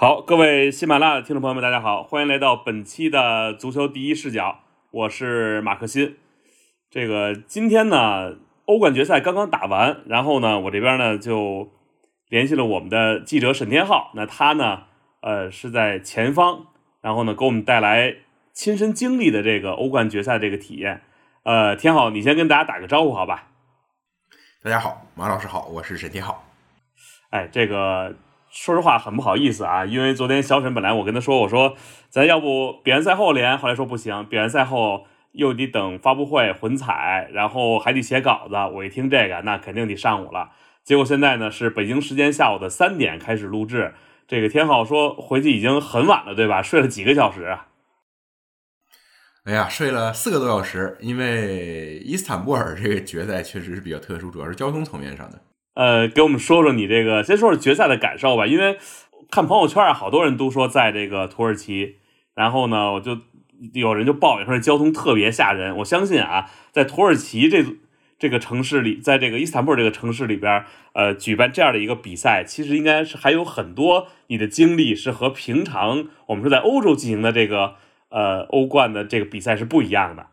好，各位喜马拉雅的听众朋友们，大家好，欢迎来到本期的足球第一视角，我是马克新。这个今天呢，欧冠决赛刚刚打完，然后呢，我这边呢就联系了我们的记者沈天浩，那他呢，呃，是在前方，然后呢，给我们带来亲身经历的这个欧冠决赛这个体验。呃，天浩，你先跟大家打个招呼，好吧？大家好，马老师好，我是沈天浩。哎，这个。说实话很不好意思啊，因为昨天小沈本来我跟他说，我说咱要不比完赛后连，后来说不行，比完赛后又得等发布会混彩，然后还得写稿子。我一听这个，那肯定得上午了。结果现在呢是北京时间下午的三点开始录制。这个天浩说回去已经很晚了，对吧？睡了几个小时啊？哎呀，睡了四个多小时，因为伊斯坦布尔这个决赛确实是比较特殊，主要是交通层面上的。呃，给我们说说你这个，先说说决赛的感受吧。因为看朋友圈啊，好多人都说在这个土耳其，然后呢，我就有人就抱怨说交通特别吓人。我相信啊，在土耳其这这个城市里，在这个伊斯坦布尔这个城市里边，呃，举办这样的一个比赛，其实应该是还有很多你的经历是和平常我们说在欧洲进行的这个呃欧冠的这个比赛是不一样的。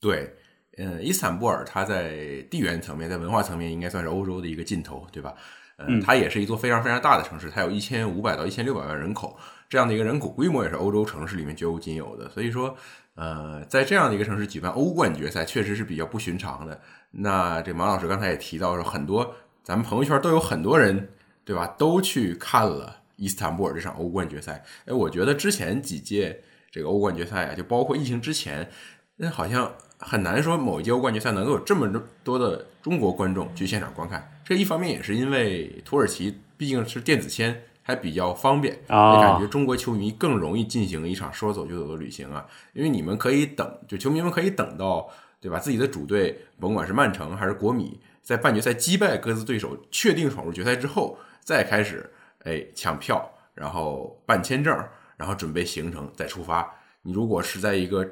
对。嗯，伊斯坦布尔它在地缘层面，在文化层面应该算是欧洲的一个尽头，对吧？嗯，它也是一座非常非常大的城市，它有一千五百到一千六百万人口，这样的一个人口规模也是欧洲城市里面绝无仅有的。所以说，呃，在这样的一个城市举办欧冠决赛，确实是比较不寻常的。那这马老师刚才也提到说，很多咱们朋友圈都有很多人，对吧？都去看了伊斯坦布尔这场欧冠决赛。哎，我觉得之前几届这个欧冠决赛啊，就包括疫情之前，那好像。很难说某一届欧冠决赛能够有这么多的中国观众去现场观看。这一方面也是因为土耳其毕竟是电子签，还比较方便，也感觉中国球迷更容易进行一场说走就走的旅行啊。因为你们可以等，就球迷们可以等到，对吧？自己的主队，甭管是曼城还是国米，在半决赛击败各自对手，确定闯入决赛之后，再开始哎抢票，然后办签证，然后准备行程再出发。你如果是在一个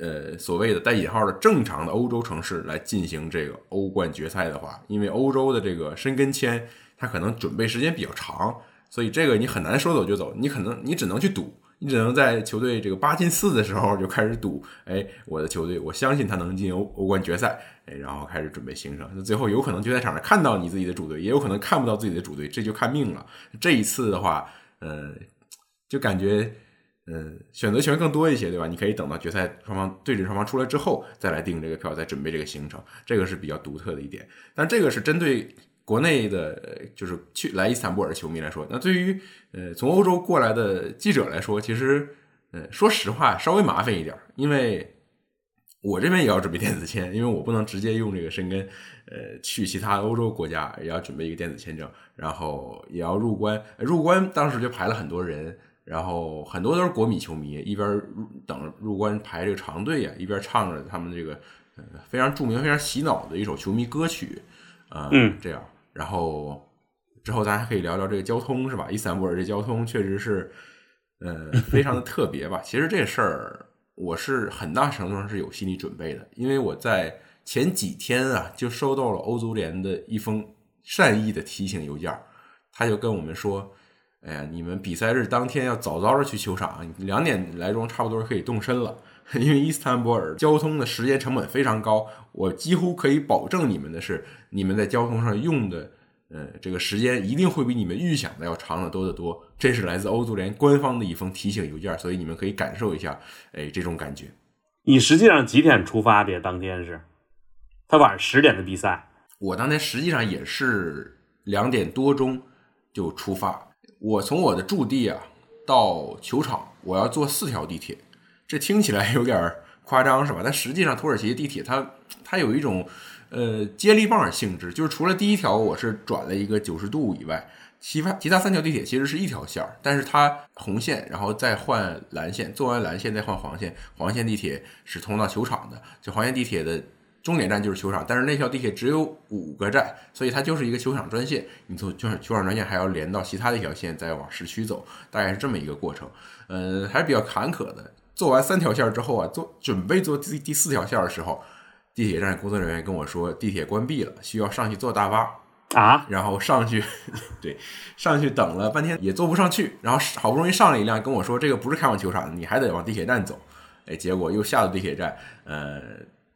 呃，所谓的带引号的正常的欧洲城市来进行这个欧冠决赛的话，因为欧洲的这个申根签，它可能准备时间比较长，所以这个你很难说走就走，你可能你只能去赌，你只能在球队这个八进四的时候就开始赌，哎，我的球队我相信他能进欧欧冠决赛，哎，然后开始准备行程，那最后有可能就在场上看到你自己的主队，也有可能看不到自己的主队，这就看命了。这一次的话，呃，就感觉。嗯，选择权更多一些，对吧？你可以等到决赛双方对阵双方出来之后再来订这个票，再准备这个行程，这个是比较独特的一点。但这个是针对国内的，就是去来伊斯坦布尔的球迷来说。那对于呃从欧洲过来的记者来说，其实呃说实话稍微麻烦一点，因为我这边也要准备电子签，因为我不能直接用这个申根，呃去其他欧洲国家也要准备一个电子签证，然后也要入关，入关当时就排了很多人。然后很多都是国米球迷，一边等入关排这个长队呀，一边唱着他们这个呃非常著名、非常洗脑的一首球迷歌曲，啊，这样。然后之后咱还可以聊聊这个交通，是吧？伊斯坦布尔这交通确实是呃 非常的特别吧。其实这事儿我是很大程度上是有心理准备的，因为我在前几天啊就收到了欧足联的一封善意的提醒邮件，他就跟我们说。哎呀，你们比赛日当天要早早的去球场，两点来钟差不多可以动身了。因为伊斯坦布尔交通的时间成本非常高，我几乎可以保证你们的是，你们在交通上用的，呃，这个时间一定会比你们预想的要长得多得多。这是来自欧足联官方的一封提醒邮件，所以你们可以感受一下，哎，这种感觉。你实际上几点出发的？当天是？他晚上十点的比赛。我当天实际上也是两点多钟就出发。我从我的驻地啊到球场，我要坐四条地铁，这听起来有点夸张，是吧？但实际上，土耳其地铁它它有一种呃接力棒性质，就是除了第一条我是转了一个九十度以外，其他其他三条地铁其实是一条线儿，但是它红线，然后再换蓝线，坐完蓝线再换黄线，黄线地铁是通到球场的，就黄线地铁的。终点站就是球场，但是那条地铁只有五个站，所以它就是一个球场专线。你从就是球场专线还要连到其他的一条线，再往市区走，大概是这么一个过程。呃，还是比较坎坷的。做完三条线之后啊，做准备做第第四条线的时候，地铁站工作人员跟我说，地铁关闭了，需要上去坐大巴。啊，然后上去，对，上去等了半天也坐不上去，然后好不容易上了一辆，跟我说这个不是开往球场的，你还得往地铁站走。哎，结果又下了地铁站，呃，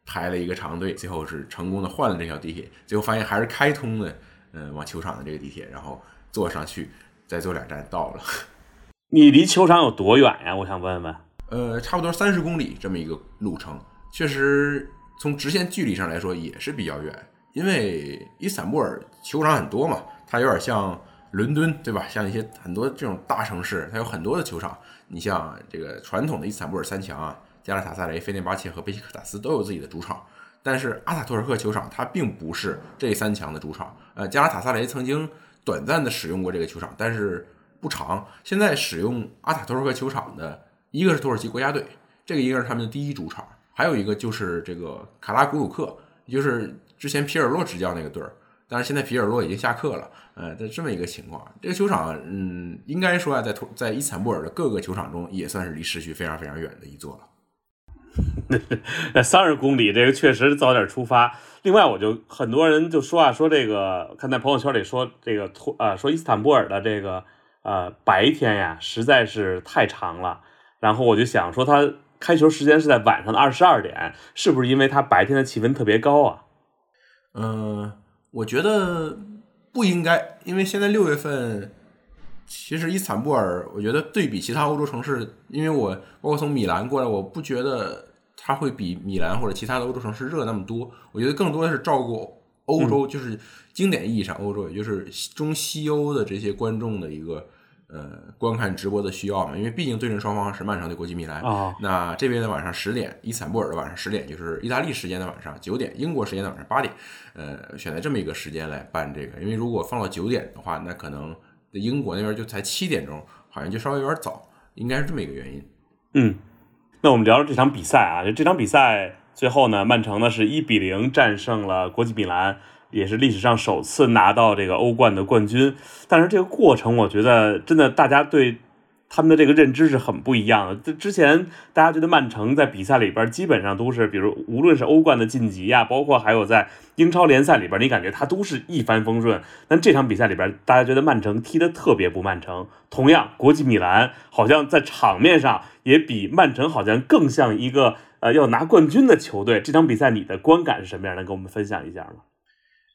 排了一个长队，最后是成功的换了这条地铁，最后发现还是开通的，嗯，往球场的这个地铁，然后坐上去，再坐两站到了。你离球场有多远呀？我想问问。呃，差不多三十公里这么一个路程，确实从直线距离上来说也是比较远。因为伊斯坦布尔球场很多嘛，它有点像伦敦，对吧？像一些很多这种大城市，它有很多的球场。你像这个传统的伊斯坦布尔三强啊，加拉塔萨雷、费内巴切和贝西克塔斯都有自己的主场，但是阿塔托尔克球场它并不是这三强的主场。呃，加拉塔萨雷曾经短暂的使用过这个球场，但是不长。现在使用阿塔托尔克球场的一个是土耳其国家队，这个应该是他们的第一主场，还有一个就是这个卡拉古鲁克，就是。之前皮尔洛执教那个队儿，但是现在皮尔洛已经下课了，呃，这么一个情况。这个球场，嗯，应该说啊，在在伊斯坦布尔的各个球场中，也算是离市区非常非常远的一座了。那 三十公里，这个确实早点出发。另外，我就很多人就说啊，说这个看在朋友圈里说这个托啊，说伊斯坦布尔的这个呃白天呀，实在是太长了。然后我就想说，他开球时间是在晚上的二十二点，是不是因为他白天的气温特别高啊？嗯，我觉得不应该，因为现在六月份，其实伊斯坦布尔，我觉得对比其他欧洲城市，因为我包括从米兰过来，我不觉得它会比米兰或者其他的欧洲城市热那么多。我觉得更多的是照顾欧洲，就是经典意义上欧洲，也就是中西欧的这些观众的一个。呃，观看直播的需要嘛，因为毕竟对阵双方是曼城对国际米兰啊。那这边的晚上十点，伊斯坦布尔的晚上十点，就是意大利时间的晚上九点，英国时间的晚上八点。呃，选在这么一个时间来办这个，因为如果放到九点的话，那可能英国那边就才七点钟，好像就稍微有点早，应该是这么一个原因。嗯，那我们聊聊这场比赛啊，就这场比赛最后呢，曼城呢是一比零战胜了国际米兰。也是历史上首次拿到这个欧冠的冠军，但是这个过程，我觉得真的大家对他们的这个认知是很不一样的。之前大家觉得曼城在比赛里边基本上都是，比如无论是欧冠的晋级呀，包括还有在英超联赛里边，你感觉他都是一帆风顺。但这场比赛里边，大家觉得曼城踢得特别不曼城。同样，国际米兰好像在场面上也比曼城好像更像一个呃要拿冠军的球队。这场比赛你的观感是什么样？能跟我们分享一下吗？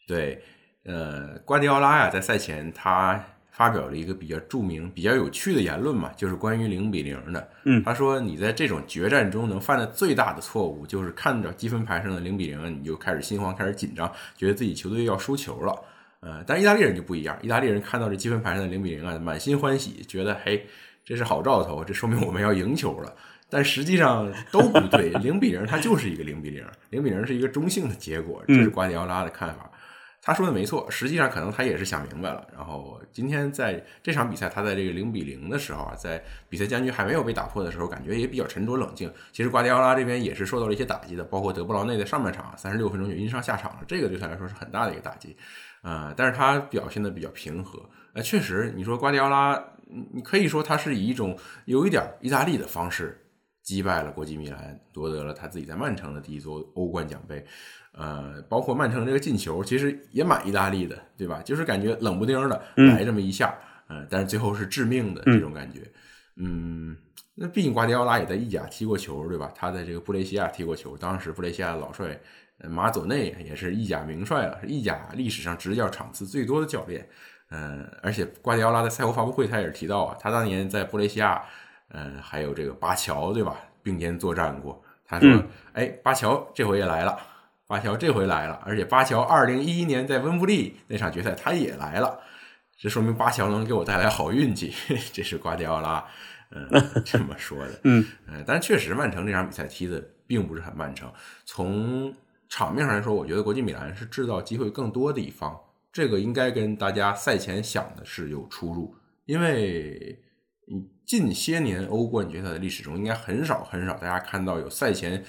对，呃，瓜迪奥拉呀，在赛前他发表了一个比较著名、比较有趣的言论嘛，就是关于零比零的。嗯，他说你在这种决战中能犯的最大的错误，就是看着积分牌上的零比零，你就开始心慌、开始紧张，觉得自己球队要输球了。呃，但是意大利人就不一样，意大利人看到这积分牌上的零比零啊，满心欢喜，觉得嘿，这是好兆头，这说明我们要赢球了。但实际上都不对，零比零它就是一个零比零，零比零是一个中性的结果，这是瓜迪奥拉的看法。他说的没错，实际上可能他也是想明白了。然后今天在这场比赛，他在这个零比零的时候啊，在比赛僵局还没有被打破的时候，感觉也比较沉着冷静。其实瓜迪奥拉这边也是受到了一些打击的，包括德布劳内的上半场三十六分钟就因伤下场了，这个对他来说是很大的一个打击。呃，但是他表现的比较平和。呃，确实，你说瓜迪奥拉，你可以说他是以一种有一点意大利的方式击败了国际米兰，夺得了他自己在曼城的第一座欧冠奖杯。呃，包括曼城这个进球，其实也蛮意大利的，对吧？就是感觉冷不丁的来这么一下，呃，但是最后是致命的这种感觉。嗯，那毕竟瓜迪奥拉也在意甲踢过球，对吧？他在这个布雷西亚踢过球，当时布雷西亚的老帅马佐内也是意甲名帅了，是意甲历史上执教场次最多的教练。嗯，而且瓜迪奥拉在赛后发布会他也是提到啊，他当年在布雷西亚，嗯，还有这个巴乔，对吧？并肩作战过。他说：“哎，巴乔这回也来了。”巴乔这回来了，而且巴乔二零一一年在温布利那场决赛他也来了，这说明巴乔能给我带来好运气。这是瓜迪奥拉，嗯，这么说的。嗯，呃，但确实曼城这场比赛踢的并不是很曼城。从场面上来说，我觉得国际米兰是制造机会更多的一方，这个应该跟大家赛前想的是有出入。因为近些年欧冠决赛的历史中，应该很少很少大家看到有赛前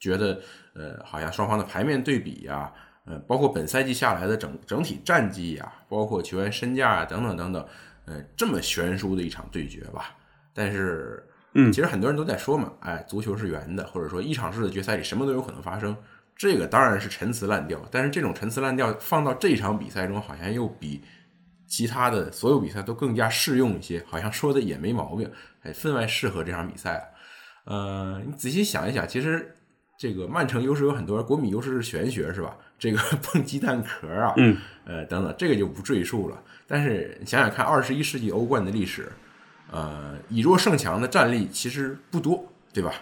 觉得。呃，好像双方的牌面对比呀，呃，包括本赛季下来的整整体战绩呀，包括球员身价啊等等等等，呃，这么悬殊的一场对决吧。但是，嗯，其实很多人都在说嘛，哎，足球是圆的，或者说一场式的决赛里什么都有可能发生。这个当然是陈词滥调，但是这种陈词滥调放到这场比赛中，好像又比其他的所有比赛都更加适用一些，好像说的也没毛病，哎，分外适合这场比赛。呃，你仔细想一想，其实这个曼城优势有很多，国米优势是玄学，是吧？这个碰鸡蛋壳啊，嗯，呃，等等，这个就不赘述了。但是想想看，二十一世纪欧冠的历史，呃，以弱胜强的战例其实不多，对吧？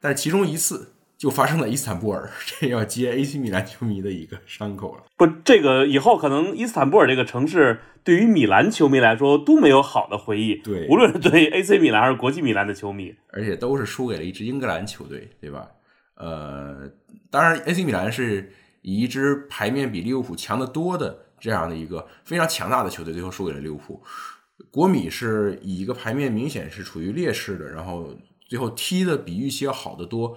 但是其中一次。就发生在伊斯坦布尔，这要接 AC 米兰球迷的一个伤口了。不，这个以后可能伊斯坦布尔这个城市对于米兰球迷来说都没有好的回忆。对，无论是对 AC 米兰还是国际米兰的球迷，而且都是输给了一支英格兰球队，对吧？呃，当然 AC 米兰是以一支牌面比利物浦强得多的这样的一个非常强大的球队，最后输给了利物浦。国米是以一个牌面明显是处于劣势的，然后最后踢的比预期要好得多。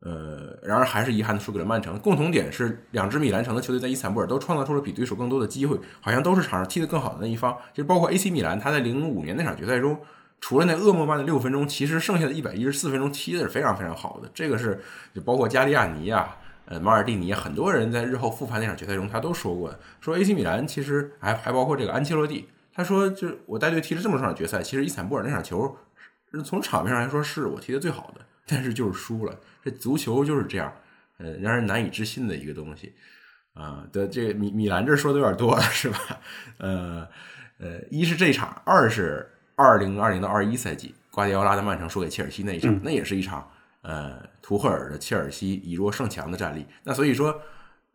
呃，然而还是遗憾的输给了曼城。共同点是，两支米兰城的球队在伊斯坦布尔都创造出了比对手更多的机会，好像都是场上踢得更好的那一方。就包括 AC 米兰，他在零五年那场决赛中，除了那噩梦般的六分钟，其实剩下的一百一十四分钟踢的是非常非常好的。这个是就包括加利亚尼啊，呃，马尔蒂尼，很多人在日后复盘那场决赛中，他都说过，说 AC 米兰其实还还包括这个安切洛蒂，他说就是我带队踢了这么多场决赛，其实伊斯坦布尔那场球是，从场面上来说是我踢的最好的，但是就是输了。这足球就是这样，呃，让人难以置信的一个东西啊。的这米米兰这说的有点多了，是吧？呃呃，一是这场，二是二零二零到二一赛季，瓜迪奥拉的曼城输给切尔西那一场，那也是一场呃图赫尔的切尔西以弱胜强的战例。那所以说，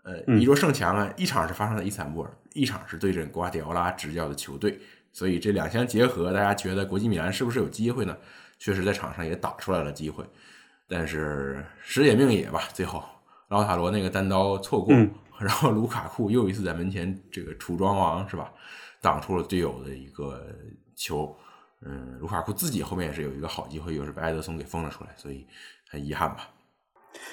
呃，以弱胜强啊，一场是发生在伊斯坦布尔，一场是对阵瓜迪奥拉执教的球队。所以这两相结合，大家觉得国际米兰是不是有机会呢？确实在场上也打出来了机会。但是时也命也吧，最后劳塔罗那个单刀错过，然后卢卡库又一次在门前这个楚庄王是吧，挡出了队友的一个球。嗯，卢卡库自己后面也是有一个好机会，又是被埃德松给封了出来，所以很遗憾吧。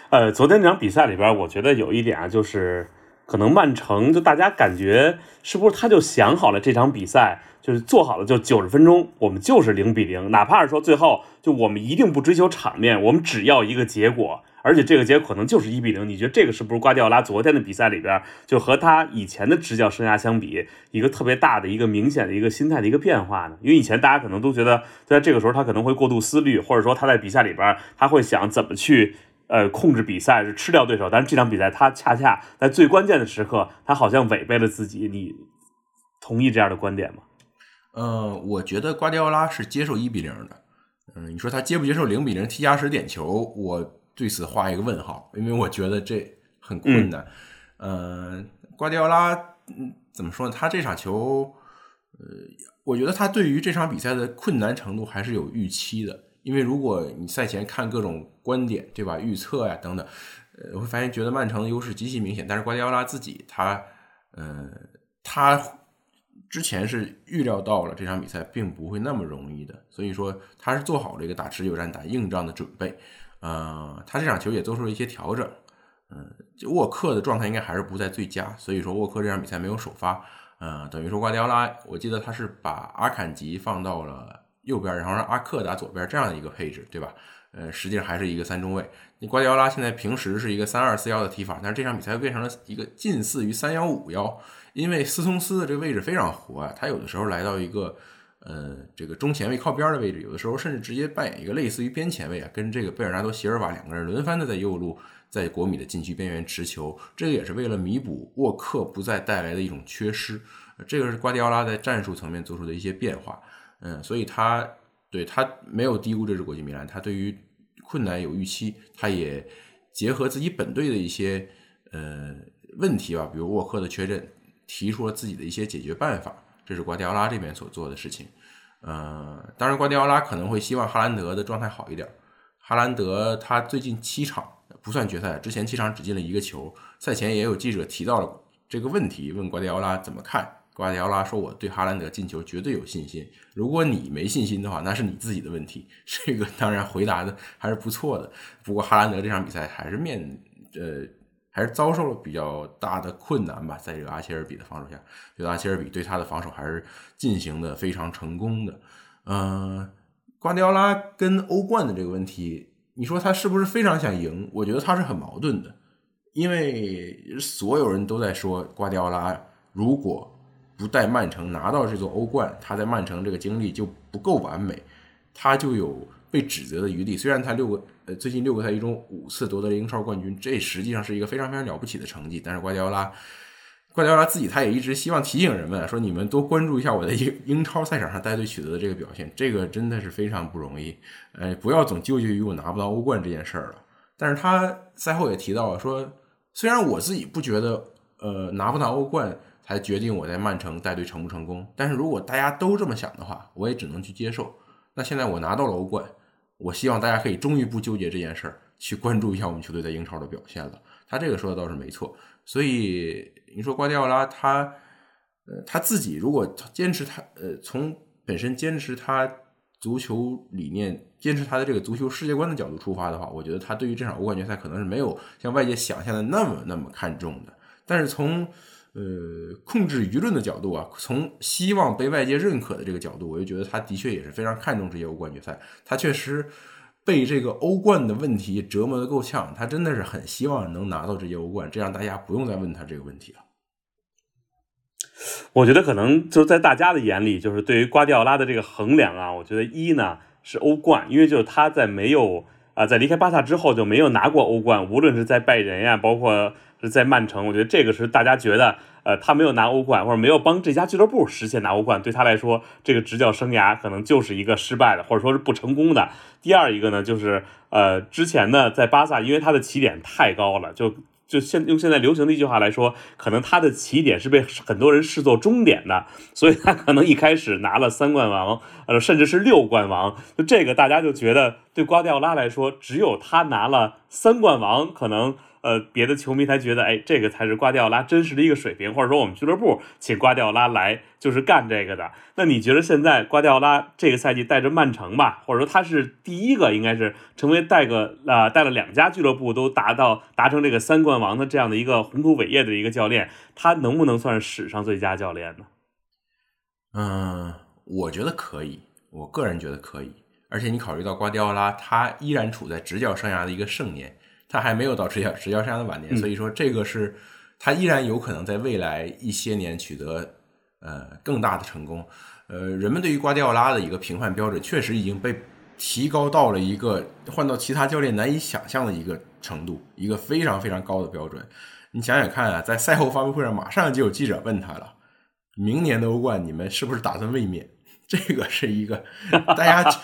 呃，昨天这场比赛里边，我觉得有一点啊，就是可能曼城就大家感觉是不是他就想好了这场比赛。就是做好了，就九十分钟，我们就是零比零，哪怕是说最后就我们一定不追求场面，我们只要一个结果，而且这个结果可能就是一比零。你觉得这个是不是瓜迪奥拉昨天的比赛里边，就和他以前的执教生涯相比，一个特别大的一个明显的一个心态的一个变化呢？因为以前大家可能都觉得，在这个时候他可能会过度思虑，或者说他在比赛里边他会想怎么去呃控制比赛，是吃掉对手。但是这场比赛他恰恰在最关键的时刻，他好像违背了自己。你同意这样的观点吗？嗯，我觉得瓜迪奥拉是接受一比零的。嗯，你说他接不接受零比零踢加时点球？我对此画一个问号，因为我觉得这很困难。嗯，瓜迪奥拉，嗯，怎么说呢？他这场球，呃，我觉得他对于这场比赛的困难程度还是有预期的。因为如果你赛前看各种观点，对吧？预测呀等等，呃，会发现觉得曼城的优势极其明显。但是瓜迪奥拉自己，他，呃，他。之前是预料到了这场比赛并不会那么容易的，所以说他是做好了一个打持久战、打硬仗的准备。呃，他这场球也做出了一些调整。嗯，沃克的状态应该还是不在最佳，所以说沃克这场比赛没有首发。呃，等于说瓜迪奥拉，我记得他是把阿坎吉放到了右边，然后让阿克打左边这样的一个配置，对吧？呃，实际上还是一个三中卫。你瓜迪奥拉现在平时是一个三二四幺的踢法，但是这场比赛变成了一个近似于三幺五幺。因为斯通斯的这个位置非常活啊，他有的时候来到一个呃这个中前卫靠边的位置，有的时候甚至直接扮演一个类似于边前卫啊，跟这个贝尔纳多席尔瓦两个人轮番的在右路在国米的禁区边缘持球，这个也是为了弥补沃克不再带来的一种缺失。这个是瓜迪奥拉在战术层面做出的一些变化，嗯，所以他对他没有低估这支国际米兰，他对于困难有预期，他也结合自己本队的一些呃问题吧，比如沃克的缺阵。提出了自己的一些解决办法，这是瓜迪奥拉这边所做的事情。呃，当然，瓜迪奥拉可能会希望哈兰德的状态好一点。哈兰德他最近七场不算决赛，之前七场只进了一个球。赛前也有记者提到了这个问题，问瓜迪奥拉怎么看。瓜迪奥拉说：“我对哈兰德进球绝对有信心。如果你没信心的话，那是你自己的问题。”这个当然回答的还是不错的。不过哈兰德这场比赛还是面呃。还是遭受了比较大的困难吧，在这个阿切尔比的防守下，觉得阿切尔比对他的防守还是进行的非常成功的。嗯，瓜迪奥拉跟欧冠的这个问题，你说他是不是非常想赢？我觉得他是很矛盾的，因为所有人都在说瓜迪奥拉如果不带曼城拿到这座欧冠，他在曼城这个经历就不够完美，他就有被指责的余地。虽然他六个呃最近六个赛季中五次夺得了英超冠军，这实际上是一个非常非常了不起的成绩，但是瓜迪奥拉。瓜迪奥拉自己他也一直希望提醒人们说，你们多关注一下我在英英超赛场上带队取得的这个表现，这个真的是非常不容易。呃，不要总纠结于我拿不到欧冠这件事儿了。但是他赛后也提到了说，虽然我自己不觉得，呃，拿不拿欧冠才决定我在曼城带队成不成功，但是如果大家都这么想的话，我也只能去接受。那现在我拿到了欧冠，我希望大家可以终于不纠结这件事儿，去关注一下我们球队在英超的表现了。他这个说的倒是没错，所以。你说瓜迪奥拉他，呃，他自己如果坚持他，呃，从本身坚持他足球理念，坚持他的这个足球世界观的角度出发的话，我觉得他对于这场欧冠决赛可能是没有像外界想象的那么那么看重的。但是从呃控制舆论的角度啊，从希望被外界认可的这个角度，我就觉得他的确也是非常看重这些欧冠决赛。他确实被这个欧冠的问题折磨的够呛，他真的是很希望能拿到这些欧冠，这样大家不用再问他这个问题了。我觉得可能就是在大家的眼里，就是对于瓜迪奥拉的这个衡量啊，我觉得一呢是欧冠，因为就是他在没有啊在离开巴萨之后就没有拿过欧冠，无论是在拜仁呀，包括是在曼城，我觉得这个是大家觉得呃他没有拿欧冠或者没有帮这家俱乐部实现拿欧冠，对他来说这个执教生涯可能就是一个失败的或者说是不成功的。第二一个呢就是呃之前呢在巴萨，因为他的起点太高了，就。就现用现在流行的一句话来说，可能他的起点是被很多人视作终点的，所以他可能一开始拿了三冠王，呃，甚至是六冠王。就这个，大家就觉得对瓜迪奥拉来说，只有他拿了三冠王，可能。呃，别的球迷才觉得，哎，这个才是瓜迪奥拉真实的一个水平，或者说我们俱乐部请瓜迪奥拉来就是干这个的。那你觉得现在瓜迪奥拉这个赛季带着曼城吧，或者说他是第一个应该是成为带个啊带了两家俱乐部都达到达成这个三冠王的这样的一个宏图伟业的一个教练，他能不能算是史上最佳教练呢？嗯，我觉得可以，我个人觉得可以。而且你考虑到瓜迪奥拉，他依然处在执教生涯的一个盛年。他还没有到执教执教生涯的晚年，所以说这个是他依然有可能在未来一些年取得呃更大的成功。呃，人们对于瓜迪奥拉的一个评判标准确实已经被提高到了一个换到其他教练难以想象的一个程度，一个非常非常高的标准。你想想看啊，在赛后发布会上，马上就有记者问他了：“明年的欧冠你们是不是打算卫冕？”这个是一个，大家，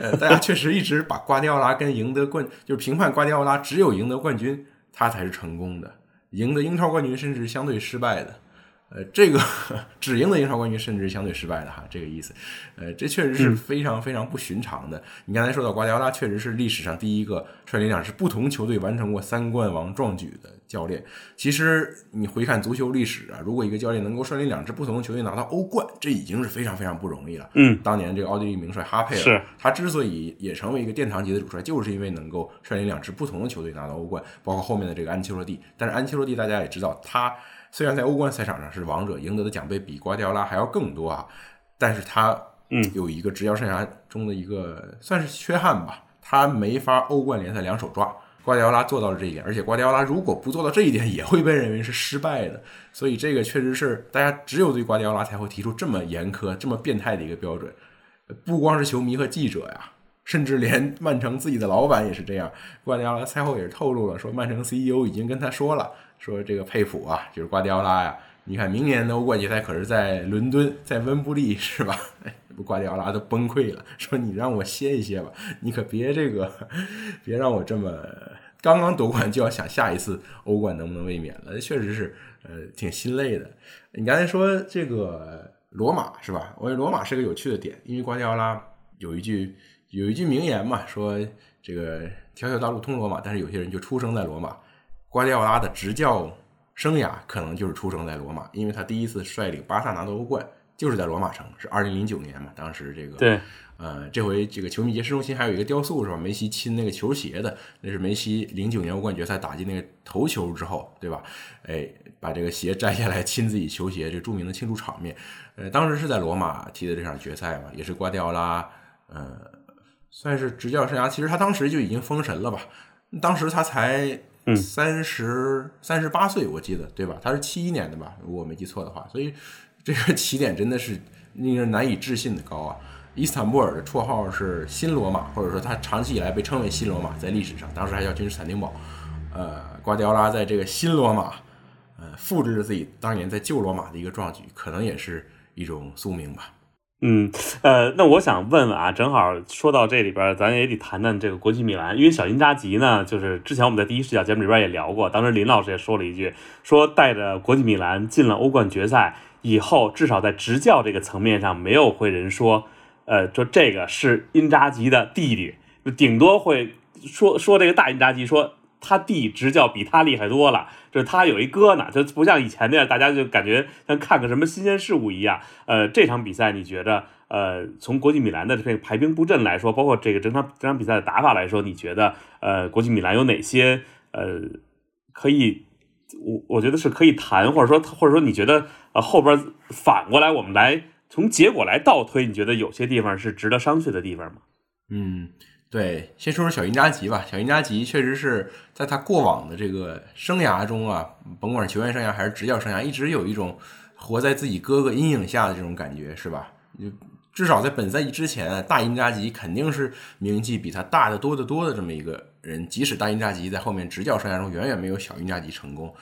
呃，大家确实一直把瓜迪奥拉跟赢得冠，就是评判瓜迪奥拉只有赢得冠军，他才是成功的，赢得英超冠军甚至相对失败的。呃，这个只赢得英超冠军，甚至相对失败的哈，这个意思，呃，这确实是非常非常不寻常的。你刚才说到瓜迪奥拉，确实是历史上第一个率领两支不同球队完成过三冠王壮举的教练。其实你回看足球历史啊，如果一个教练能够率领两支不同的球队拿到欧冠，这已经是非常非常不容易了。嗯，当年这个奥地利名帅哈佩尔，他之所以也成为一个殿堂级的主帅，就是因为能够率领两支不同的球队拿到欧冠，包括后面的这个安切洛蒂。但是安切洛蒂大家也知道，他。虽然在欧冠赛场上是王者，赢得的奖杯比瓜迪奥拉还要更多啊，但是他嗯有一个执教生涯中的一个算是缺憾吧，他没法欧冠联赛两手抓。瓜迪奥拉做到了这一点，而且瓜迪奥拉如果不做到这一点，也会被认为是失败的。所以这个确实是大家只有对瓜迪奥拉才会提出这么严苛、这么变态的一个标准，不光是球迷和记者呀，甚至连 曼城自己的老板也是这样。瓜迪奥拉赛后也是透露了，说曼城 CEO 已经跟他说了。说这个佩普啊，就是瓜迪奥拉呀。你看，明年的欧冠决赛可是在伦敦，在温布利，是吧？瓜迪奥拉都崩溃了，说你让我歇一歇吧，你可别这个，别让我这么刚刚夺冠就要想下一次欧冠能不能卫冕了，确实是呃挺心累的。你刚才说这个罗马是吧？我觉得罗马是个有趣的点，因为瓜迪奥拉有一句有一句名言嘛，说这个条条大路通罗马，但是有些人就出生在罗马。瓜迪奥拉的执教生涯可能就是出生在罗马，因为他第一次率领巴萨拿到欧冠就是在罗马城，是二零零九年嘛。当时这个对，呃，这回这个球迷节市中心还有一个雕塑是吧？梅西亲那个球鞋的，那是梅西零九年欧冠决赛打进那个头球之后，对吧？哎，把这个鞋摘下来亲自己球鞋，这著名的庆祝场面。呃，当时是在罗马踢的这场决赛嘛，也是瓜迪奥拉，呃，算是执教生涯，其实他当时就已经封神了吧？当时他才。三十三十八岁，我记得对吧？他是七一年的吧，如果我没记错的话。所以这个起点真的是令人难以置信的高啊！伊斯坦布尔的绰号是新罗马，或者说他长期以来被称为新罗马，在历史上，当时还叫君士坦丁堡。呃，瓜迪奥拉在这个新罗马，呃，复制了自己当年在旧罗马的一个壮举，可能也是一种宿命吧。嗯，呃，那我想问问啊，正好说到这里边，咱也得谈谈这个国际米兰，因为小因扎吉呢，就是之前我们在第一视角节目里边也聊过，当时林老师也说了一句，说带着国际米兰进了欧冠决赛以后，至少在执教这个层面上，没有会人说，呃，说这个是因扎吉的弟弟，顶多会说说这个大因扎吉说。他弟执教比他厉害多了，就是他有一哥呢，就不像以前那样，大家就感觉像看个什么新鲜事物一样。呃，这场比赛你觉得，呃，从国际米兰的这个排兵布阵来说，包括这个整场这场比赛的打法来说，你觉得，呃，国际米兰有哪些呃可以，我我觉得是可以谈，或者说或者说你觉得，呃，后边反过来我们来从结果来倒推，你觉得有些地方是值得商榷的地方吗？嗯。对，先说说小因扎吉吧。小因扎吉确实是在他过往的这个生涯中啊，甭管是球员生涯还是执教生涯，一直有一种活在自己哥哥阴影下的这种感觉，是吧？就至少在本赛季之前，大因扎吉肯定是名气比他大得多得多的这么一个人。即使大因扎吉在后面执教生涯中远远没有小因扎吉成功，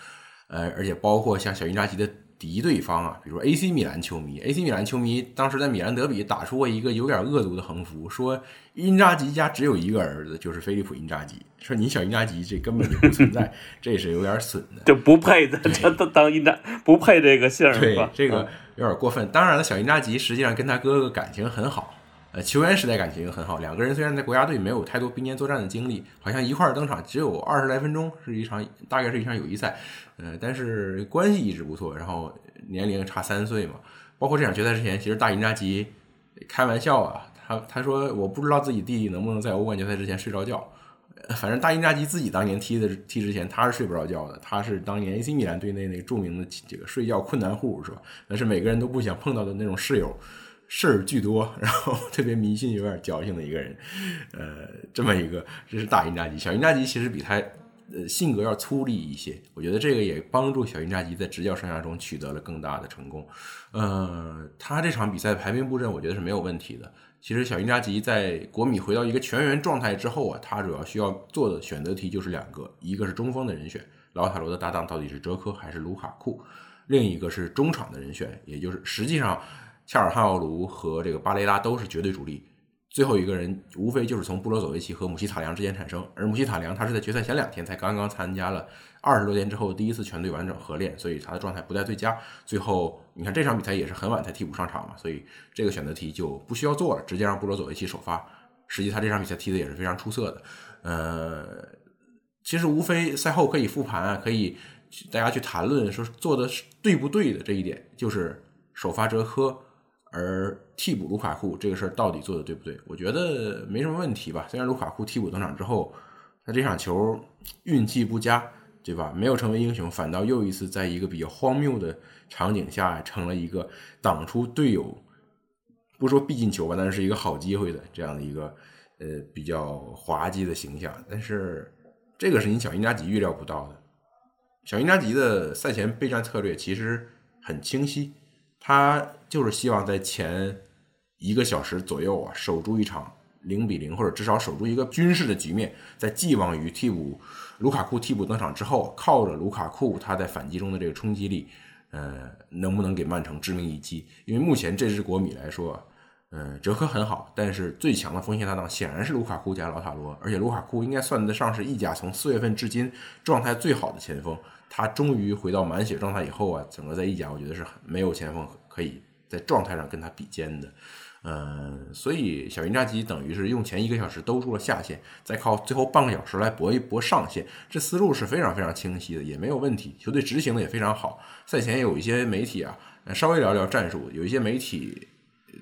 呃，而且包括像小因扎吉的。敌对方啊，比如 AC 米兰球迷，AC 米兰球迷当时在米兰德比打出过一个有点恶毒的横幅，说因扎吉家只有一个儿子，就是菲利普因扎吉，说你小因扎吉这根本就不存在，这是有点损的，就不配的，这当当因扎不配这个姓儿，对，这个有点过分。当然了，小因扎吉实际上跟他哥哥感情很好。呃，球员时代感情很好，两个人虽然在国家队没有太多并肩作战的经历，好像一块儿登场只有二十来分钟，是一场大概是一场友谊赛，呃，但是关系一直不错。然后年龄差三岁嘛，包括这场决赛之前，其实大因扎吉开玩笑啊，他他说我不知道自己弟弟能不能在欧冠决赛之前睡着觉，反正大因扎吉自己当年踢的踢之前他是睡不着觉的，他是当年 AC 米兰队内那个著名的这个睡觉困难户是吧？那是每个人都不想碰到的那种室友。事儿巨多，然后特别迷信、有点矫情的一个人，呃，这么一个，这是大因扎吉。小因扎吉其实比他呃性格要粗粝一些，我觉得这个也帮助小因扎吉在执教生涯中取得了更大的成功。呃，他这场比赛排兵布阵，我觉得是没有问题的。其实小因扎吉在国米回到一个全员状态之后啊，他主要需要做的选择题就是两个，一个是中锋的人选，劳塔罗的搭档到底是哲科还是卢卡库；另一个是中场的人选，也就是实际上。恰尔汗奥卢和这个巴雷拉都是绝对主力，最后一个人无非就是从布罗佐维奇和姆希塔良之间产生。而姆希塔良他是在决赛前两天才刚刚参加了二十多天之后第一次全队完整合练，所以他的状态不在最佳。最后你看这场比赛也是很晚才替补上场嘛，所以这个选择题就不需要做了，直接让布罗佐维奇首发。实际他这场比赛踢的也是非常出色的。呃，其实无非赛后可以复盘啊，可以大家去谈论说做的是对不对的这一点，就是首发哲科。而替补卢卡库这个事儿到底做的对不对？我觉得没什么问题吧。虽然卢卡库替补登场之后，他这场球运气不佳，对吧？没有成为英雄，反倒又一次在一个比较荒谬的场景下，成了一个挡出队友不说必进球吧，但是一个好机会的这样的一个呃比较滑稽的形象。但是这个是你小因扎吉预料不到的。小因扎吉的赛前备战策略其实很清晰。他就是希望在前一个小时左右啊，守住一场零比零，或者至少守住一个军事的局面，在寄望于替补卢卡库替补登场之后，靠着卢卡库他在反击中的这个冲击力，呃，能不能给曼城致命一击？因为目前这支国米来说，嗯，哲科很好，但是最强的锋线搭档显然是卢卡库加劳塔罗，而且卢卡库应该算得上是意甲从四月份至今状态最好的前锋。他终于回到满血状态以后啊，整个在意甲，我觉得是没有前锋可以在状态上跟他比肩的。嗯，所以小因扎吉等于是用前一个小时兜住了下限，再靠最后半个小时来搏一搏上限，这思路是非常非常清晰的，也没有问题。球队执行的也非常好。赛前有一些媒体啊，稍微聊聊战术，有一些媒体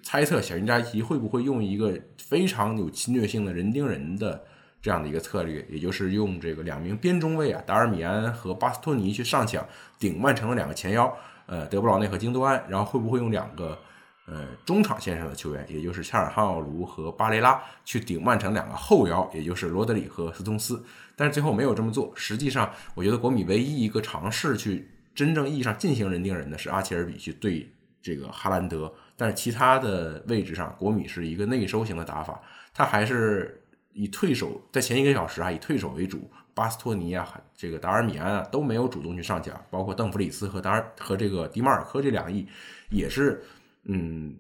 猜测小因扎吉会不会用一个非常有侵略性的人盯人的。这样的一个策略，也就是用这个两名边中卫啊，达尔米安和巴斯托尼去上抢顶曼城的两个前腰，呃，德布劳内和京多安，然后会不会用两个呃中场线上的球员，也就是恰尔汗奥卢和巴雷拉去顶曼城两个后腰，也就是罗德里和斯通斯。但是最后没有这么做。实际上，我觉得国米唯一一个尝试去真正意义上进行人盯人的是阿切尔比去对这个哈兰德。但是其他的位置上，国米是一个内收型的打法，他还是以退守，在前一个小时啊以退守为主。巴斯托尼啊，这个达尔米安啊都没有主动去上抢，包括邓弗里斯和达尔和这个迪马尔科这两翼也是嗯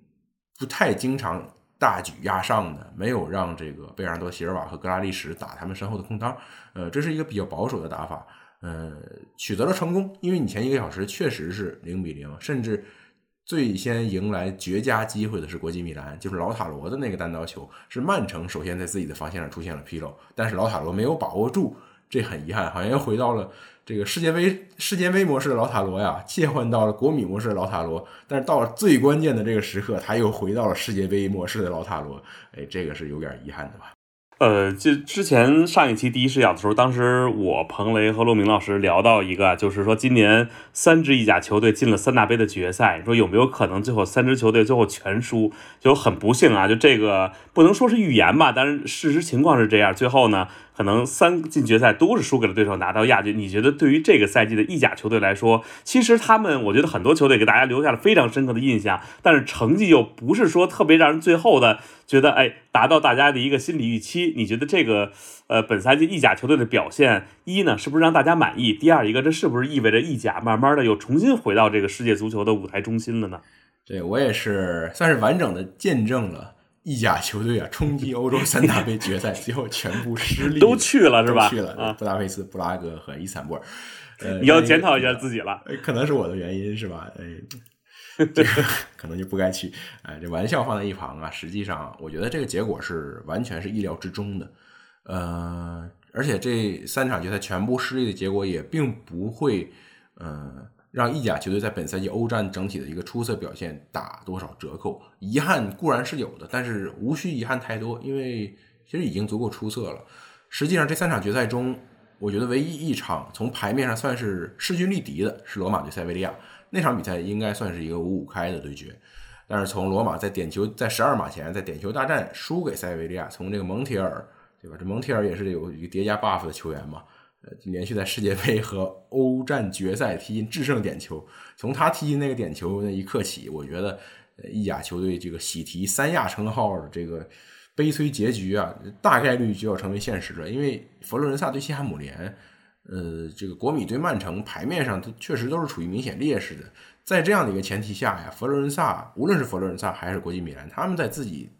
不太经常大举压上的，没有让这个贝尔多席尔瓦和格拉利什打他们身后的空当。呃，这是一个比较保守的打法，呃，取得了成功，因为你前一个小时确实是零比零，甚至。最先迎来绝佳机会的是国际米兰，就是老塔罗的那个单刀球，是曼城首先在自己的防线上出现了纰漏，但是老塔罗没有把握住，这很遗憾，好像又回到了这个世界杯世界杯模式的老塔罗呀，切换到了国米模式的老塔罗，但是到了最关键的这个时刻，他又回到了世界杯模式的老塔罗，哎，这个是有点遗憾的吧。呃，就之前上一期第一视角的时候，当时我彭雷和骆明老师聊到一个，就是说今年三支意甲球队进了三大杯的决赛，说有没有可能最后三支球队最后全输？就很不幸啊，就这个不能说是预言吧，但是事实情况是这样。最后呢，可能三进决赛都是输给了对手，拿到亚军。你觉得对于这个赛季的意甲球队来说，其实他们我觉得很多球队给大家留下了非常深刻的印象，但是成绩又不是说特别让人最后的觉得哎达到大家的一个心理预期。你觉得这个呃本赛季意甲球队的表现，一呢是不是让大家满意？第二一个，这是不是意味着意甲慢慢的又重新回到这个世界足球的舞台中心了呢？对我也是算是完整的见证了意甲球队啊冲击 欧洲三大杯决赛，最后全部失利，都去了是吧？去了啊，布达佩斯、布拉格和伊斯坦布尔。呃，你要检讨一下自己了，可能是我的原因是吧？哎，这个可能就不该去。哎，这玩笑放在一旁啊，实际上我觉得这个结果是完全是意料之中的。呃，而且这三场决赛全部失利的结果也并不会，呃。让意甲球队在本赛季欧战整体的一个出色表现打多少折扣？遗憾固然是有的，但是无需遗憾太多，因为其实已经足够出色了。实际上，这三场决赛中，我觉得唯一一场从牌面上算是势均力敌的是罗马对塞维利亚那场比赛，应该算是一个五五开的对决。但是从罗马在点球在十二码前在点球大战输给塞维利亚，从这个蒙铁尔对吧？这蒙铁尔也是有一个叠加 buff 的球员嘛。呃，连续在世界杯和欧战决赛踢进制胜点球，从他踢进那个点球那一刻起，我觉得意甲球队这个喜提三亚称号的这个悲催结局啊，大概率就要成为现实了。因为佛罗伦萨对西汉姆联，呃，这个国米对曼城，牌面上都确实都是处于明显劣势的。在这样的一个前提下呀，佛罗伦萨无论是佛罗伦萨还是国际米兰，他们在自己。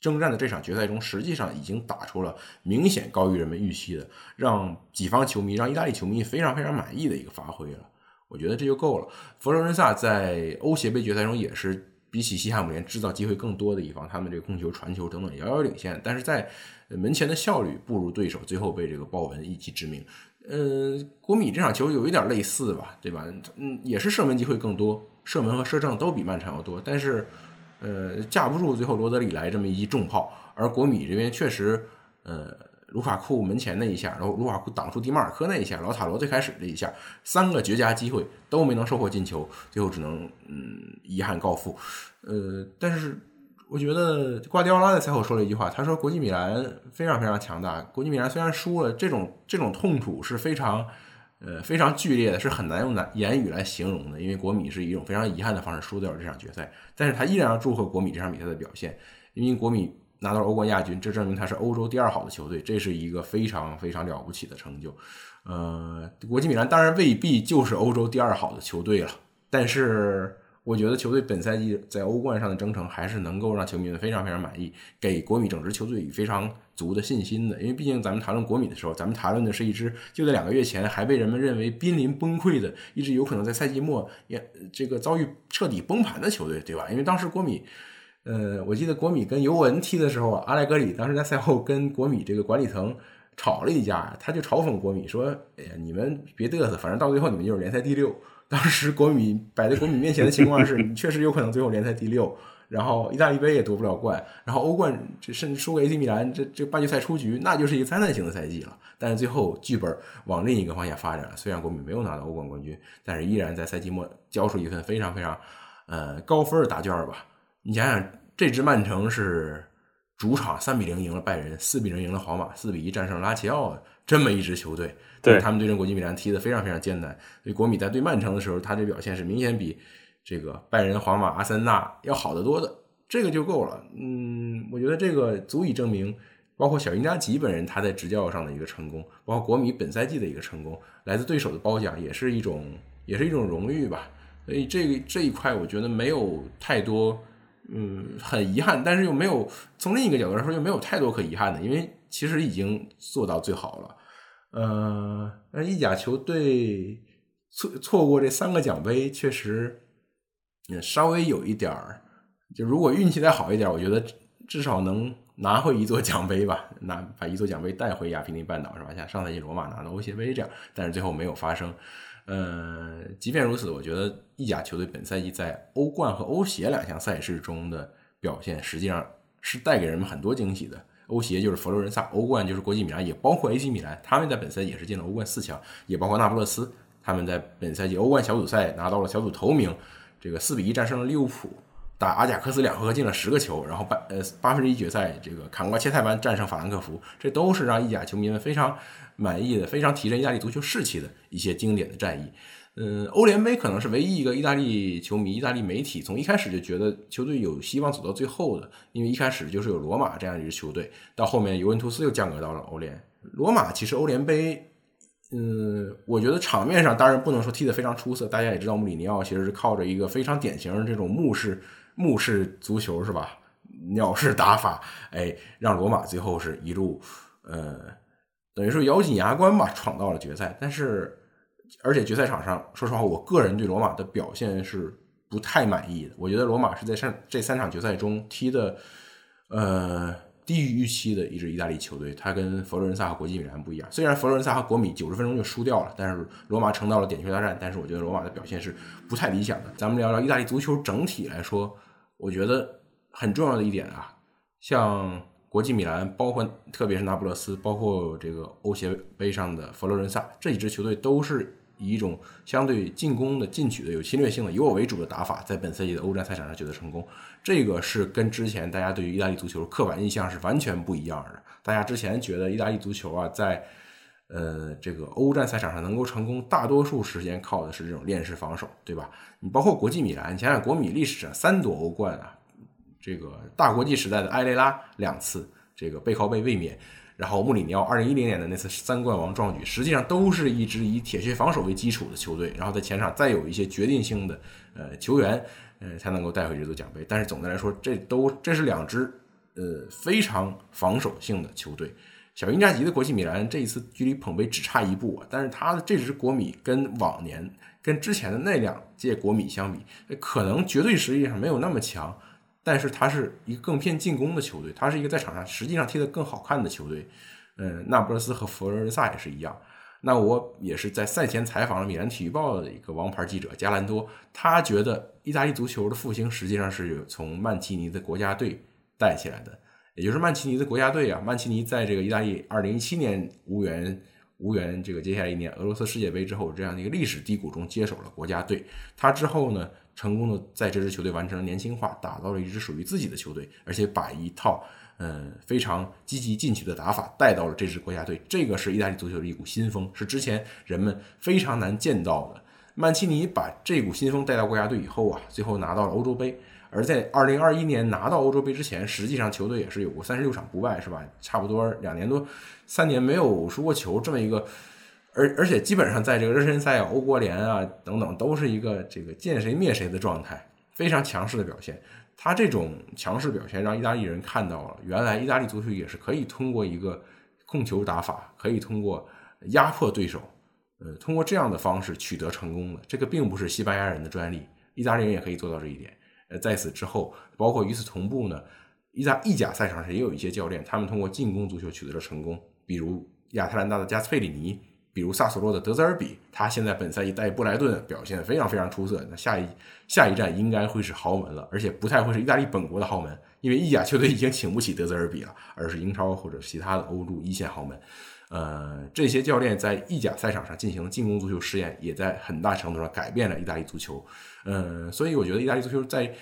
征战的这场决赛中，实际上已经打出了明显高于人们预期的，让己方球迷、让意大利球迷非常非常满意的一个发挥了。我觉得这就够了。佛罗伦萨在欧协杯决赛中也是比起西汉姆联制造机会更多的一方，他们这个控球、传球等等遥遥领先，但是在门前的效率不如对手，最后被这个鲍文一击致命。呃，国米这场球有一点类似吧，对吧？嗯，也是射门机会更多，射门和射正都比曼城要多，但是。呃，架不住最后罗德里来这么一记重炮，而国米这边确实，呃，卢卡库门前那一下，然后卢卡库挡出迪马尔科那一下，老塔罗最开始这一下，三个绝佳机会都没能收获进球，最后只能嗯遗憾告负。呃，但是我觉得瓜迪奥拉在赛后说了一句话，他说国际米兰非常非常强大，国际米兰虽然输了，这种这种痛楚是非常。呃，非常剧烈的，是很难用难言语来形容的。因为国米是以一种非常遗憾的方式输掉了这场决赛，但是他依然要祝贺国米这场比赛的表现，因为国米拿到了欧冠亚军，这证明他是欧洲第二好的球队，这是一个非常非常了不起的成就。呃，国际米兰当然未必就是欧洲第二好的球队了，但是。我觉得球队本赛季在欧冠上的征程还是能够让球迷们非常非常满意，给国米整支球队以非常足的信心的。因为毕竟咱们谈论国米的时候，咱们谈论的是一支就在两个月前还被人们认为濒临崩溃的，一支有可能在赛季末也这个遭遇彻底崩盘的球队，对吧？因为当时国米，呃，我记得国米跟尤文踢的时候，阿莱格里当时在赛后跟国米这个管理层吵了一架，他就嘲讽国米说：“哎呀，你们别嘚瑟，反正到最后你们就是联赛第六。”当时国米摆在国米面前的情况是，你确实有可能最后联赛第六，然后意大利杯也夺不了冠，然后欧冠这甚至输给 AC 米兰，这这半决赛出局，那就是一个灾难性的赛季了。但是最后剧本往另一个方向发展，虽然国米没有拿到欧冠冠军，但是依然在赛季末交出一份非常非常呃高分的答卷吧。你想想，这支曼城是主场三比零赢了拜仁，四比零赢了皇马，四比一战胜拉齐奥，这么一支球队，对他们对阵国际米兰踢得非常非常艰难。所以国米在对曼城的时候，他的表现是明显比这个拜仁、皇马、阿森纳要好得多的，这个就够了。嗯，我觉得这个足以证明。包括小因扎吉本人他在执教上的一个成功，包括国米本赛季的一个成功，来自对手的褒奖也是一种，也是一种荣誉吧。所以这个这一块我觉得没有太多，嗯，很遗憾，但是又没有从另一个角度来说又没有太多可遗憾的，因为其实已经做到最好了。呃，那意甲球队错错过这三个奖杯，确实也稍微有一点儿，就如果运气再好一点，我觉得至少能。拿回一座奖杯吧，拿把一座奖杯带回亚平宁半岛是吧？像上赛季罗马拿的欧协杯这样，但是最后没有发生。呃，即便如此，我觉得意甲球队本赛季在欧冠和欧协两项赛事中的表现，实际上是带给人们很多惊喜的。欧协就是佛罗伦萨，欧冠就是国际米兰，也包括 AC 米兰，他们在本赛季也是进了欧冠四强，也包括那不勒斯，他们在本赛季欧冠小组赛拿到了小组头名，这个四比一战胜了利物浦。打阿贾克斯两回合进了十个球，然后八呃八分之一决赛这个坎瓜切泰班战胜法兰克福，这都是让意甲球迷们非常满意的、非常提振意大利足球士气的一些经典的战役。嗯，欧联杯可能是唯一一个意大利球迷、意大利媒体从一开始就觉得球队有希望走到最后的，因为一开始就是有罗马这样一支球队，到后面尤文图斯又降格到了欧联。罗马其实欧联杯，嗯，我觉得场面上当然不能说踢得非常出色，大家也知道穆里尼奥其实是靠着一个非常典型的这种目式。目式足球是吧？鸟式打法，哎，让罗马最后是一路，呃，等于说咬紧牙关吧，闯到了决赛。但是，而且决赛场上，说实话，我个人对罗马的表现是不太满意的。我觉得罗马是在上这三场决赛中踢的，呃，低于预期的一支意大利球队。他跟佛罗伦萨和国际米兰不一样。虽然佛罗伦萨和国米九十分钟就输掉了，但是罗马撑到了点球大战。但是我觉得罗马的表现是不太理想的。咱们聊聊意大利足球整体来说。我觉得很重要的一点啊，像国际米兰，包括特别是那不勒斯，包括这个欧协杯上的佛罗伦萨，这几支球队都是以一种相对进攻的、进取的、有侵略性的、以我为主的打法，在本赛季的欧战赛场上取得成功。这个是跟之前大家对于意大利足球刻板印象是完全不一样的。大家之前觉得意大利足球啊，在呃这个欧战赛场上能够成功，大多数时间靠的是这种链式防守，对吧？你包括国际米兰，你想想国米历史上三夺欧冠啊，这个大国际时代的埃雷拉两次，这个背靠背卫冕，然后穆里尼奥二零一零年的那次三冠王壮举，实际上都是一支以铁血防守为基础的球队，然后在前场再有一些决定性的呃球员，呃才能够带回这座奖杯。但是总的来说，这都这是两支呃非常防守性的球队。小因扎吉的国际米兰这一次距离捧杯只差一步啊，但是他的这支国米跟往年。跟之前的那两届国米相比，可能绝对实力上没有那么强，但是他是一个更偏进攻的球队，他是一个在场上实际上踢得更好看的球队。嗯，那不勒斯和佛罗伦萨也是一样。那我也是在赛前采访了米兰体育报的一个王牌记者加兰多，他觉得意大利足球的复兴实际上是从曼奇尼的国家队带起来的，也就是曼奇尼的国家队啊。曼奇尼在这个意大利二零一七年无缘。无缘这个接下来一年俄罗斯世界杯之后这样的一个历史低谷中接手了国家队，他之后呢，成功的在这支球队完成了年轻化，打造了一支属于自己的球队，而且把一套嗯非常积极进取的打法带到了这支国家队，这个是意大利足球的一股新风，是之前人们非常难见到的。曼奇尼把这股新风带到国家队以后啊，最后拿到了欧洲杯。而在二零二一年拿到欧洲杯之前，实际上球队也是有过三十六场不败，是吧？差不多两年多、三年没有输过球，这么一个，而而且基本上在这个热身赛啊、欧国联啊等等，都是一个这个见谁灭谁的状态，非常强势的表现。他这种强势表现让意大利人看到了，原来意大利足球也是可以通过一个控球打法，可以通过压迫对手，呃，通过这样的方式取得成功的。这个并不是西班牙人的专利，意大利人也可以做到这一点。呃，在此之后，包括与此同步呢，意大意甲赛场上也有一些教练，他们通过进攻足球取得了成功，比如亚特兰大的加斯佩里尼，比如萨索洛的德泽尔比，他现在本赛季带布莱顿表现非常非常出色，那下一下一站应该会是豪门了，而且不太会是意大利本国的豪门，因为意甲球队已经请不起德泽尔比了，而是英超或者其他的欧陆一线豪门。呃，这些教练在意甲赛场上进行进攻足球试验，也在很大程度上改变了意大利足球。呃，所以我觉得意大利足球在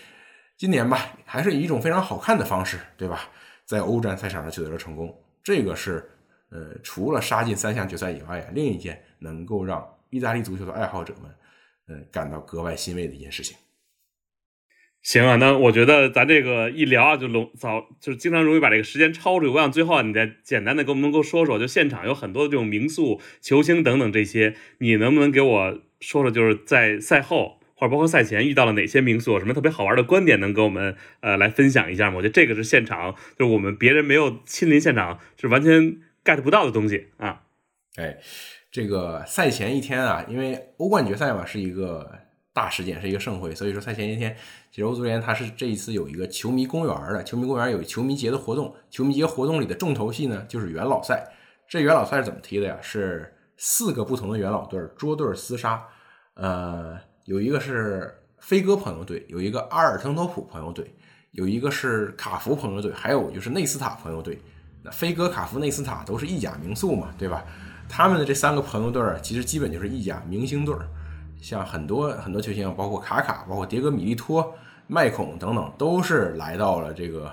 今年吧，还是以一种非常好看的方式，对吧？在欧战赛场上取得了成功，这个是呃，除了杀进三项决赛以外，另一件能够让意大利足球的爱好者们，呃，感到格外欣慰的一件事情。行啊，那我觉得咱这个一聊啊，就容早就是经常容易把这个时间超出。我想最后啊你再简单的给我们能够说说，就现场有很多这种名宿、球星等等这些，你能不能给我说说，就是在赛后或者包括赛前遇到了哪些名宿，有什么特别好玩的观点能给我们呃来分享一下吗？我觉得这个是现场，就是我们别人没有亲临现场，是完全 get 不到的东西啊。哎，这个赛前一天啊，因为欧冠决赛嘛，是一个。大事件是一个盛会，所以说赛前一天，其实欧足联它是这一次有一个球迷公园的，球迷公园有球迷节的活动，球迷节活动里的重头戏呢就是元老赛。这元老赛是怎么踢的呀？是四个不同的元老队捉对厮杀，呃，有一个是飞哥朋友队，有一个阿尔滕托普朋友队，有一个是卡福朋友队，还有就是内斯塔朋友队。那飞哥、卡福、内斯塔都是意甲名宿嘛，对吧？他们的这三个朋友队其实基本就是意甲明星队儿。像很多很多球星，包括卡卡，包括迭戈米利托、麦孔等等，都是来到了这个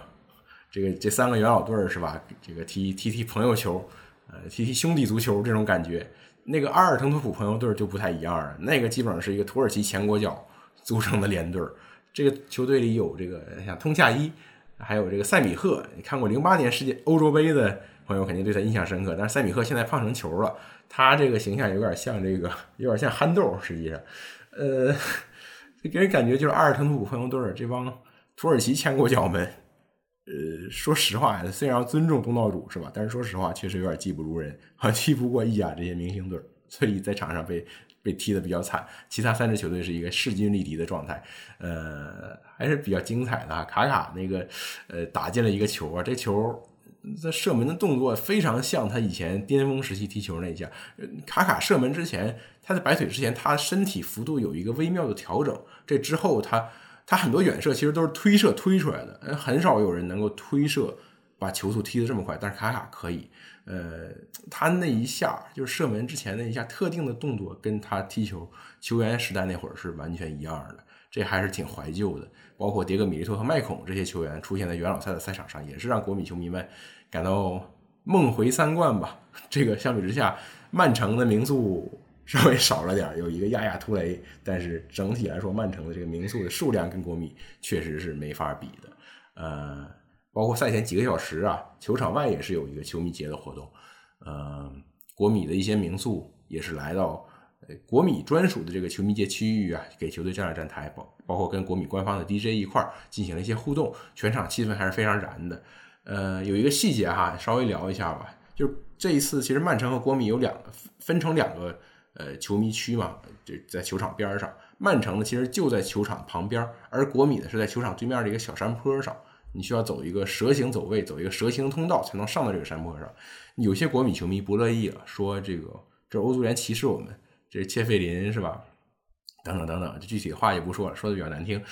这个这三个元老队儿，是吧？这个踢踢踢朋友球，呃，踢踢兄弟足球这种感觉。那个阿尔滕托普朋友队就不太一样了，那个基本上是一个土耳其前国脚组成的连队儿。这个球队里有这个像通恰伊，还有这个塞米赫。你看过零八年世界欧洲杯的朋友肯定对他印象深刻，但是塞米赫现在胖成球了。他这个形象有点像这个，有点像憨豆，实际上，呃，给人感觉就是阿尔滕图普朋友队这帮土耳其前国脚们，呃，说实话，虽然要尊重东道主是吧？但是说实话，确实有点技不如人，啊踢不过意甲这些明星队，所以在场上被被踢的比较惨。其他三支球队是一个势均力敌的状态，呃，还是比较精彩的。卡卡那个，呃，打进了一个球啊，这球。在射门的动作非常像他以前巅峰时期踢球那一下。卡卡射门之前，他在摆腿之前，他身体幅度有一个微妙的调整。这之后，他他很多远射其实都是推射推出来的，很少有人能够推射把球速踢得这么快。但是卡卡可以，呃，他那一下就是射门之前那一下特定的动作，跟他踢球球员时代那会儿是完全一样的。这还是挺怀旧的。包括迭戈米利托和麦孔这些球员出现在元老赛的赛场上，也是让国米球迷们。感到梦回三冠吧。这个相比之下，曼城的名宿稍微少了点，有一个亚亚图雷，但是整体来说，曼城的这个名宿的数量跟国米确实是没法比的。呃，包括赛前几个小时啊，球场外也是有一个球迷节的活动。呃，国米的一些名宿也是来到国米专属的这个球迷节区域啊，给球队站了站台，包包括跟国米官方的 DJ 一块儿进行了一些互动，全场气氛还是非常燃的。呃，有一个细节哈，稍微聊一下吧。就是这一次，其实曼城和国米有两分成两个呃球迷区嘛，就在球场边上。曼城呢，其实就在球场旁边，而国米呢是在球场对面的一个小山坡上。你需要走一个蛇形走位，走一个蛇形通道才能上到这个山坡上。有些国米球迷不乐意了，说这个这欧足联歧视我们，这是切费林是吧？等等等等，具体话也不说了，说的比较难听。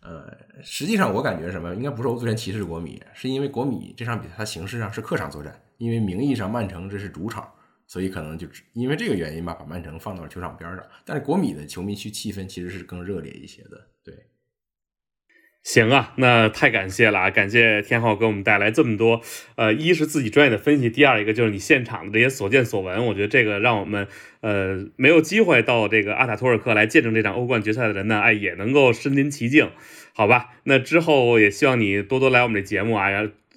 呃，实际上我感觉什么，应该不是欧足联歧视国米，是因为国米这场比赛它形式上是客场作战，因为名义上曼城这是主场，所以可能就因为这个原因吧，把曼城放到了球场边上。但是国米的球迷区气氛其实是更热烈一些的，对。行啊，那太感谢了啊！感谢天浩给我们带来这么多，呃，一是自己专业的分析，第二一个就是你现场的这些所见所闻，我觉得这个让我们呃没有机会到这个阿塔托尔克来见证这场欧冠决赛的人呢，哎，也能够身临其境，好吧？那之后也希望你多多来我们这节目啊，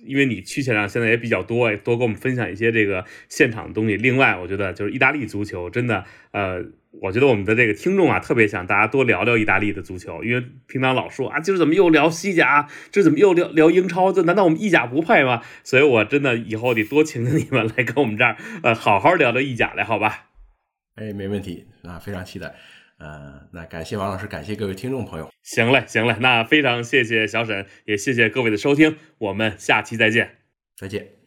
因为你去现场现在也比较多，多跟我们分享一些这个现场的东西。另外，我觉得就是意大利足球真的，呃。我觉得我们的这个听众啊，特别想大家多聊聊意大利的足球，因为平常老说啊，今儿怎么又聊西甲，这怎么又聊聊英超？这难道我们意甲不配吗？所以我真的以后得多请请你们来跟我们这儿，呃，好好聊聊意甲来，好吧？哎，没问题啊，非常期待。呃，那感谢王老师，感谢各位听众朋友。行嘞，行嘞，那非常谢谢小沈，也谢谢各位的收听，我们下期再见，再见。